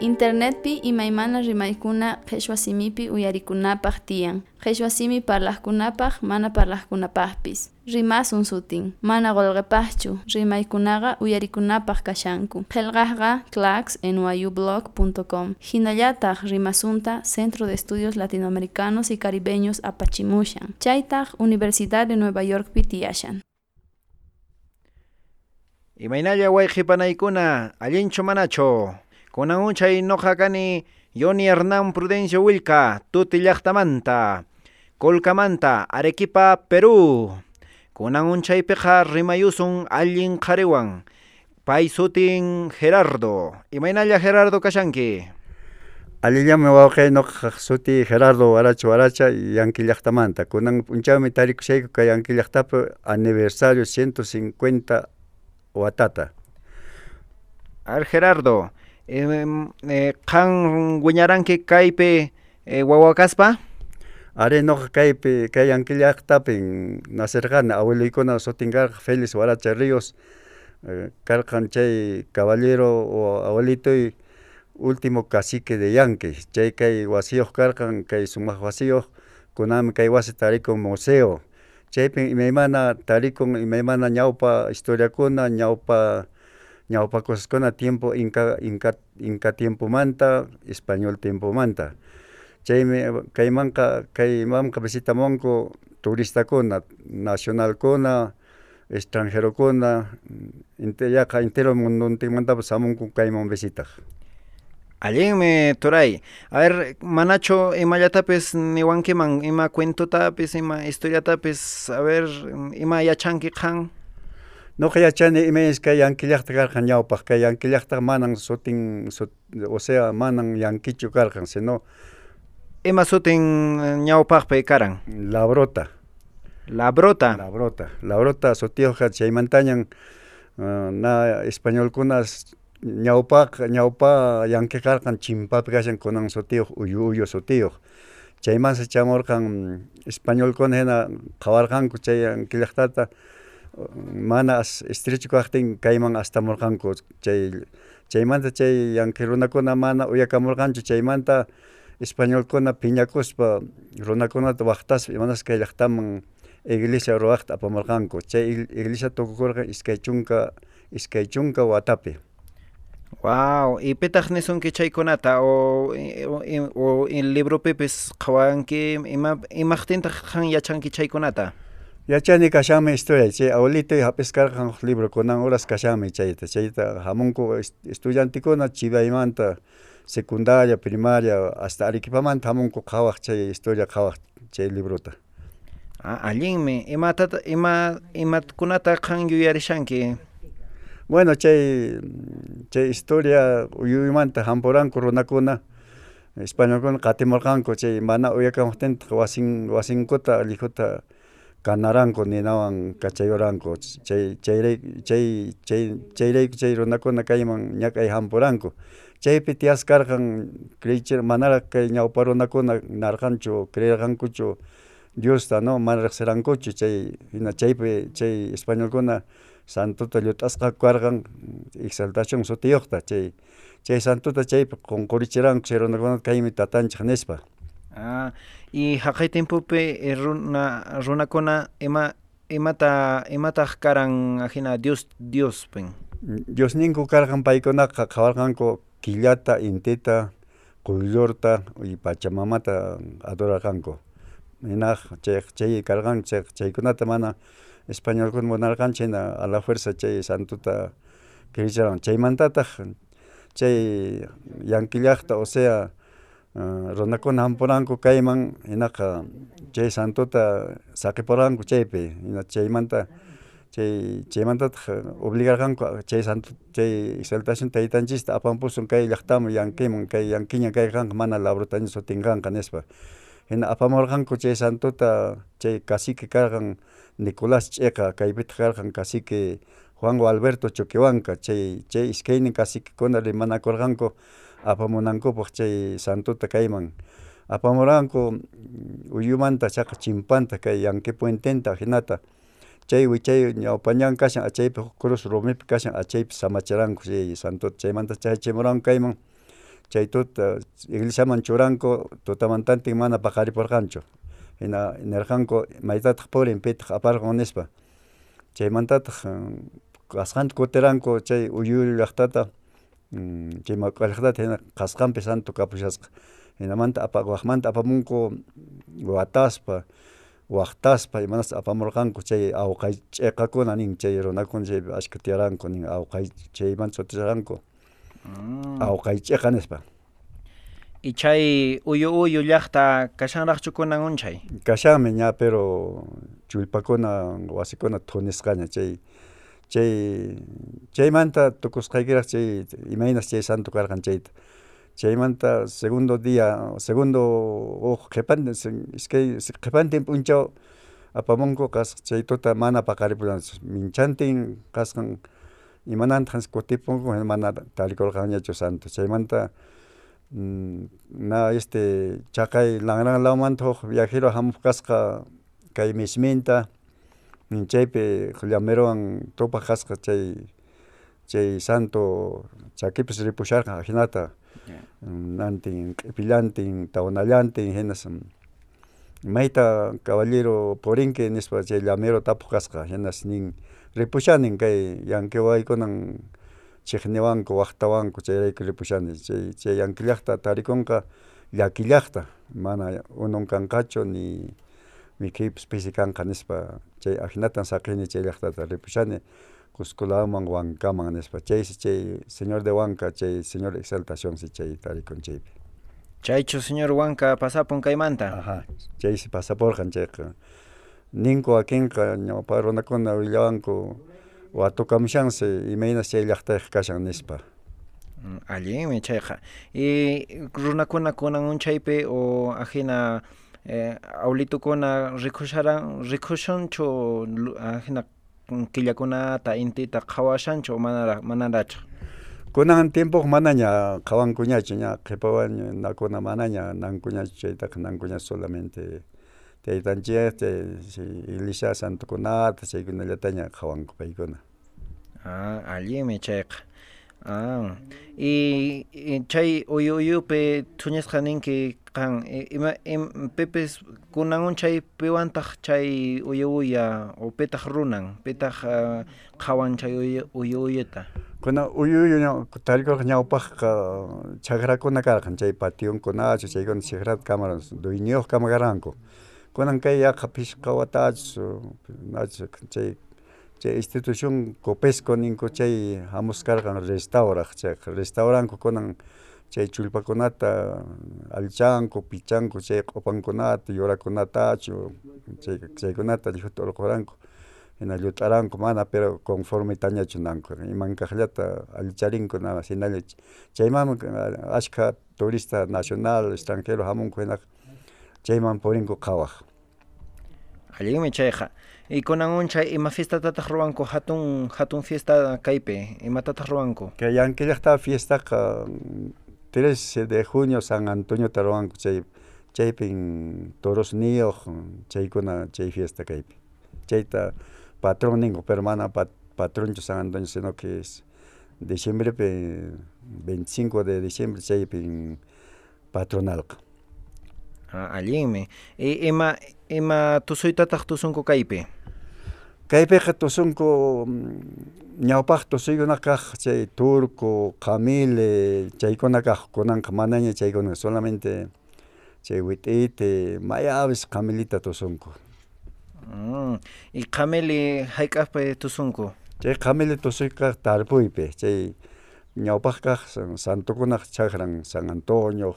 Internetpi imaymana rimaykuna qhichwa simipi uyarikunapaq tiyan. Qhichwa simi parlaqkunapaq mana parlaqkunapaqpis. Rimasun sutin, mana qolqepaqchu, rimaykunaqa uyarikunapaq kashanku. Qillqaqqa claxnyublog.com Hinallataq rimasunta Centro de Estudios Latinoamericanos y Caribeños apachimushan. Chaytaq Universidad de Nueva Yorkpi tiyashan. Imaynalla wayqipanaykuna allinchu manachu kunan unchay noqa kani Yoni Hernán Prudencio Wilca tuti llaqtamanta Colcamanta Arequipa Perú. Kunan unchaypiqa rimayusun allin qhariwan pay sutin Gerardo imaynalla Gerardo kashanki Allillami wawqay noqa suti Gerardo Waracha Waracha Yanqui llaqtamanta kunan punchawmi tarikushayku kay Yanqui llaqtapi aniversario 150 watata A ver Gerardo eh, qan wiñaranki kaypi eh, wawakaspa Are noqa kaypi kay Anquillaqtapin nacerqani abueliykuna sutinkarqa Félix Waracha Ríos eh, karqan chay caballero o abuelitoy último cacique de Yanqui. Chay kay wasiyuq karqan kay sumaq wasiyuq kunami kay wasi tarikun museo. Chaypin imaymana tarikun imaymana ñawpa historiakuna ñawpa ñawpa kusaskuna tiempo inca inca inca tiempomanta español tiempomanta chaymi kaymanqa kaymanqa visitamunku turistakuna nacionalkuna extranjerokuna yaqa entero munduntinmantapas hamunku kayman visitaq allinmi turay a ver manachu imallatapis niwankiman ima cuentotapis ima historiatapis a ver ima yachanki qan Noqa yachani imayas kay Yanquillaqta karqan ñawpaq kay Yanquillaqta manan sutin sut, o sea manan yanquichu karqan sino? Ima sutin ñawpaqpi karan Labrota. Labrota? Labrota. Labrota sutiyuqqa chaymantañan uh, na españolkuna ñawpa ñawpa yanqi karqan chimpapi kashan kunan sutiyuq uyu uyu sutiyuq chaymansa chamurqan españolkuna hina qhawarqanku chay Yanquillaqtata mana estrecho kaqtin kayman astamurqanku chay chaymanta chay yanqui runakuna mana uyakamurqanchu chaymanta españolkuna piñakuspa runakunata waqtaspa imanas kay llaqtaman iglesia ruwaqta apamurqanku chay iglesia tukukurqa iskay chunka iskay chunka watapi. Wow, y pitaq nisunki chaykunata? O o, o el librupipis qhawanki ima imaqtintaq qan yachanki chaykunata Yachani kashanmi historia chay abuelitoy hapiskarqan librokunan horas kashanmi chayta chayta hamunku estudiantikuna chivaymanta secundaria, primaria hasta Arequipamanta hamunku qhawaq chay historia qhawaq chay librota ah, allinmi imatata ima imatkunata qan yuyarishanki bueno chay chay historia uyuymanta hampuranku runakuna españolkuna qatimurqanku chay mana uyakamuptinta wasin wasinkuta allijuta kanaranku ninawan kachayuranku chay chay chay chay chayrayku chay runakuna kayman ñak'ay hampuranku chaypi tiyaskarqan creychir manara kay ñawpa runakuna narqanchu creerqankuchu Diosta no mana riqsirankuchu chay hina chaypi chay españolkuna santuta llut'asqa karqan exaltación sutiyuqta chay chay santuta chaypi qunqurichiranku chay runakunata kaymi tatanchik nispa Ah, y haqay timpupi runa runakuna ima imata imataq karan hina Dios Diospin Dios ninku karqan paykunaqa qhawarqanku killata intita quyllurta y pachamamata adorarqanku hinaq chay chay karqan chay chaykunata mana españolkuna munarqanchu hina a la fuerza chay santuta creychiran chaymantataq chay yanquillaqta o sea uh, runakuna hampuranku kayman hinaqa chay santuta saqipuranku chaypi hina chaymanta chay chaymantataq obligarqanku chay santu chay exaltación taytanchista apamupusun kay llaqtaman yanquiman kay yanquiña kayqanqa mana labrutaña sutinqanqa nispa hina apamurqanku chay santuta chay cacique karqan Nicolás Ch'iqa kaypita karqan cacique Juan Alberto Choquehuanca chay chay iskaynin caciquekuna rimanakurqanku 아파모난고 복제 산토 타카이만 아파모란고 우유만타 차카 침판타 카이 양케 푸엔텐타 히나타 chay wi chay panyan kashan achay pe kurus romi pe kashan achay pe samacharan ku sei santot chay manta chay chay moran kay man chay tot iglesia man choran ko totamantan ting mana pakari por gancho ina nerhan ko maita tkhpor en pet apar gones pa. Chay manta tkh mm, askhant ko teran ko chay uyul yaktata llaqtata hina qasqanpi santu kapushasqa hinamanta waqmanta apamunku wataspa waqtaspa imanas apamurqanku chay awqay ch'iqakuna nin chay runakuna chaypi ashka tiyaranku nin awqay chaymanta sutisharqanku awqay ch'iqa nispa y chay uyu uyu llaqta kashanraqchu kunan unchay kashanmi ña pero chullpakuna wasikuna thunisqaña chay chay chaymanta tukusqaykiraq chay imaynas chay santu karqan chayta chaymanta segundo día segundo uq qhipan iskay qhipantin p'unchaw apamunku kasqa chay tuta mana paqaripullachu minchantin kasqan imanantaq kutipunku mana tarikurqanñachu santu chaymanta na este chaqay lanranlawmanta huk viajero hamuq kasqa kay Mishminta chaypi llamerowan tupaq kasqa chay chay santo chakipish ripusharqa hinata. Nantin q'ipillantin tawanallantin hinas mayta caballero purinki nispa chay llamero tapuq kasqa hinas nin ripushanin kay llank'i wawaykunan chiqniwanku waqtawanku chayrayku ripushani. Chay chay llank'i llaqta tarikunqa llaki llaqta mana unun kanqachu ni mikuypish pisi kanqa nispa chay ajinata saqini chay llaqtata ripushani Cusco-laman Huancaman nispa chayshi chay señor de Huanca chay señor exaltación si chay tarikun chaypi. Chaychu señor Huanca pasapun kaymanta. Aha chaysi pasaporqan chayqa ninku wakinqa ñawpa runakuna willawanku watukamushansi imaynas chay llaqtayqa kashan nispa. Allinmi chayqa. Y runakuna kunan unchaypi o ajina awlitukuna rikusharan rikushancho ah, hina killakunata intita qhawashancho manara manaracho kunan tiempo manaña qhawankuñachi ña qhipawan nakuna manaña nankuñachi chayta nankuña solamente. Taytanchi este iglesia santukunata chaykunallata ña qhawanku paykuna ah allimi chayqa ah y chay uyuyupi thuñasqaninki kan ima em pepes kunangun chay pewantaq chay uyuya o petaq runan petaq qhawan ah, chay uyuyata kuna uyuyuña talgo ñawpaq chagrakuna karqan chay pationkunachu chaykuna chagrat cámaras duiñoq kamagaranku kunan kay yaqa pishqa watachu nachu chay chay institución copesco ninku chay hamuskarqan restauraq chay restauranku kunan chay chullpakunata allichanku pichanku chay q'upankunata yurakunatachu chay chaykunata lluta urquranku hina llut'aranku mana pero conforme tañachu nanku imankaqllata allicharinku na hinalla chayman ashka turista nacional extranjero hamunku hinaqa chayman purinku qhawaq allinmi chayqa. Y kunan unchay ima fiestatataq ruwanku hatun hatun fiesta kaypi imatataq ruwanku. Kay llank'i llaqta fiestaqa 13 de junio San Antonio'ta ruwanku chay chaypin toros niyuq chaykuna chay fiesta kaypi. Chayta patron ninku pero mana pat, patronchu San Antonio sino que es diciembrepi 25 de diciembre chaypin patronalqa ah, allinmi y ima ima tusuytataq tusunku kaypi kaypiqa tusunku ñawpaq tusuykuna kaq chay turco qamile chaykuna kaq kunanqa manaña chaykuna solamente chay wit'ite mayapis qamilita tusunku mm. y qamili hayk'aqpi tusunku chay qamili tusuyqa tarpuypi chay ñawpaq kaq santukunaq chakran San Antonio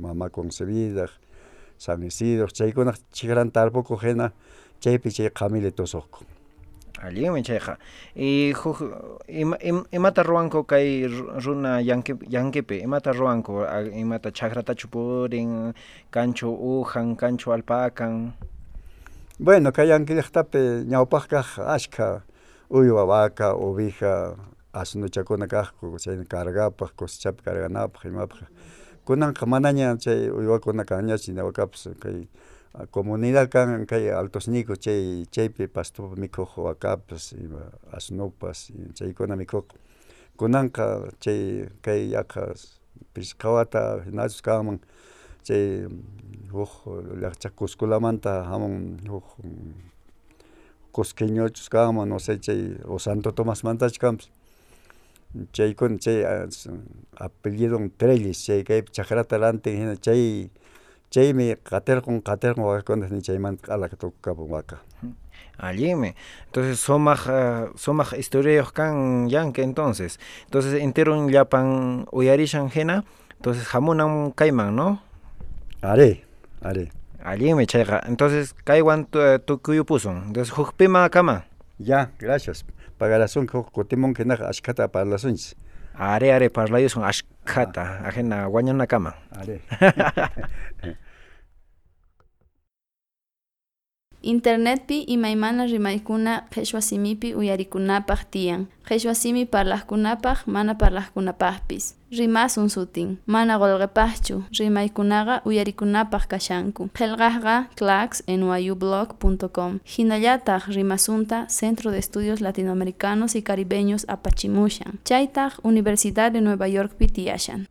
Mama Concebida San Isidro chaykunaq chikran tarpuku hina chaypi chay qamili tusuqku allinmi chayqa y huk ima, imata ruwanku kay runa yanki yankipi imata ruwanku imata chakratachu purin kanchu uhan kanchu alpakan bueno kay yanki llaqtapi ñawpaq kaq ashka uywa vaca oveja asnuchakuna kaqku chay cargapaq cosechapi carganapaq imapaq kunanqa manaña chay uywakuna kanñachu ñawakapish kay comunidad kan kay altosniku chay chaypi pastopa mikuq wakapas ima asnupas chaykuna mikuq kunanqa chay kay yaqa pescawata hinasus kanman chay huk llaqcha cusqueñochos kanman no sé chay o Santo Tomás mantachu kanpas chaykuna chay apellidon Trelles chay kaypi chakrata rantin chay chaymi qatirqun qatirqun wawakuna ni chaymanta alaka tukukapan waka Allime. Entonces somaq uh, somaq historia kan yanke entonces. Entonces enteron llapan uyarishan hina. Entonces hamunan kayman, ¿no? Are, are. Allime chayqa. Entonces kaywan tukuyupusun. Entonces hukpima kama. Ya, gracias. Pagarasun huk kutimun kinaq ashkata parlasunchis. Are are parlayusun ashkata. Ah. Ajena wañana kama. Are. Internetpi imaymana rimaykuna qhichwa simipi uyarikunapaq tiyan. Qhichwa simi parlaqkunapaq mana parlaqkunapaqpis. Rimasun sutin, mana qolqepaqchu, rimaykunaqa uyarikunapaq kashanku. Qillqaqqa claxnyublog.com. Hinallataq rimasunta Centro de Estudios Latinoamericanos y Caribeños apachimushan. Chaytaq Universidad de Nueva York pitiyashan.